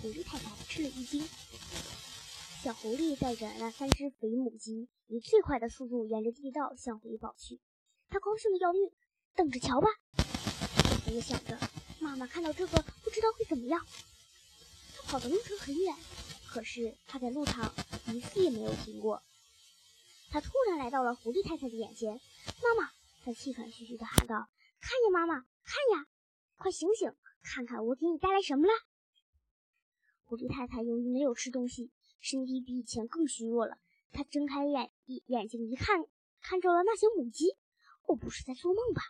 狐狸太太吃了一惊。小狐狸带着那三只肥母鸡，以最快的速度沿着地道向回跑去。它高兴的要命，等着瞧吧。小狐狸想着，妈妈看到这个不知道会怎么样。它跑的路程很远，可是它在路上一次也没有停过。它突然来到了狐狸太太的眼前，妈妈，它气喘吁吁地喊道：“看呀，妈妈，看呀，快醒醒，看看我给你带来什么了。”狐狸太太由于没有吃东西。身体比以前更虚弱了。她睁开眼眼睛一看，看着了那些母鸡。我不是在做梦吧？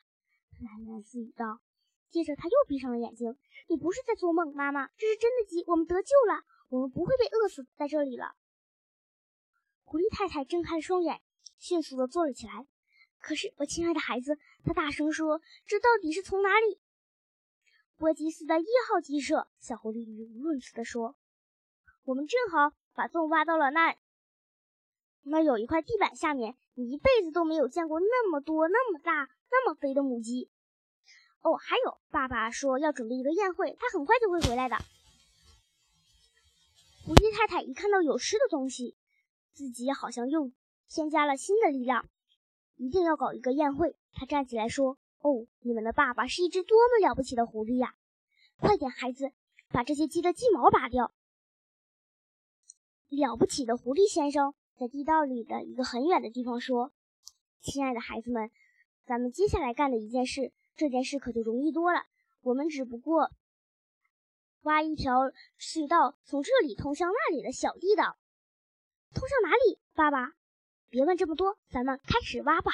他喃喃自语道。接着他又闭上了眼睛。你不是在做梦，妈妈，这是真的鸡，我们得救了，我们不会被饿死在这里了。狐狸太太睁开双眼，迅速地坐了起来。可是，我亲爱的孩子，他大声说：“这到底是从哪里？”波吉斯的一号鸡舍。小狐狸语无伦次地说：“我们正好。”把洞挖到了那，那有一块地板下面，你一辈子都没有见过那么多、那么大、那么肥的母鸡。哦，还有，爸爸说要准备一个宴会，他很快就会回来的。狐狸太太一看到有吃的东西，自己好像又添加了新的力量，一定要搞一个宴会。她站起来说：“哦，你们的爸爸是一只多么了不起的狐狸呀！快点，孩子，把这些鸡的鸡毛拔掉。”了不起的狐狸先生在地道里的一个很远的地方说：“亲爱的孩子们，咱们接下来干的一件事，这件事可就容易多了。我们只不过挖一条隧道，从这里通向那里的小地道。通向哪里，爸爸？别问这么多，咱们开始挖吧。”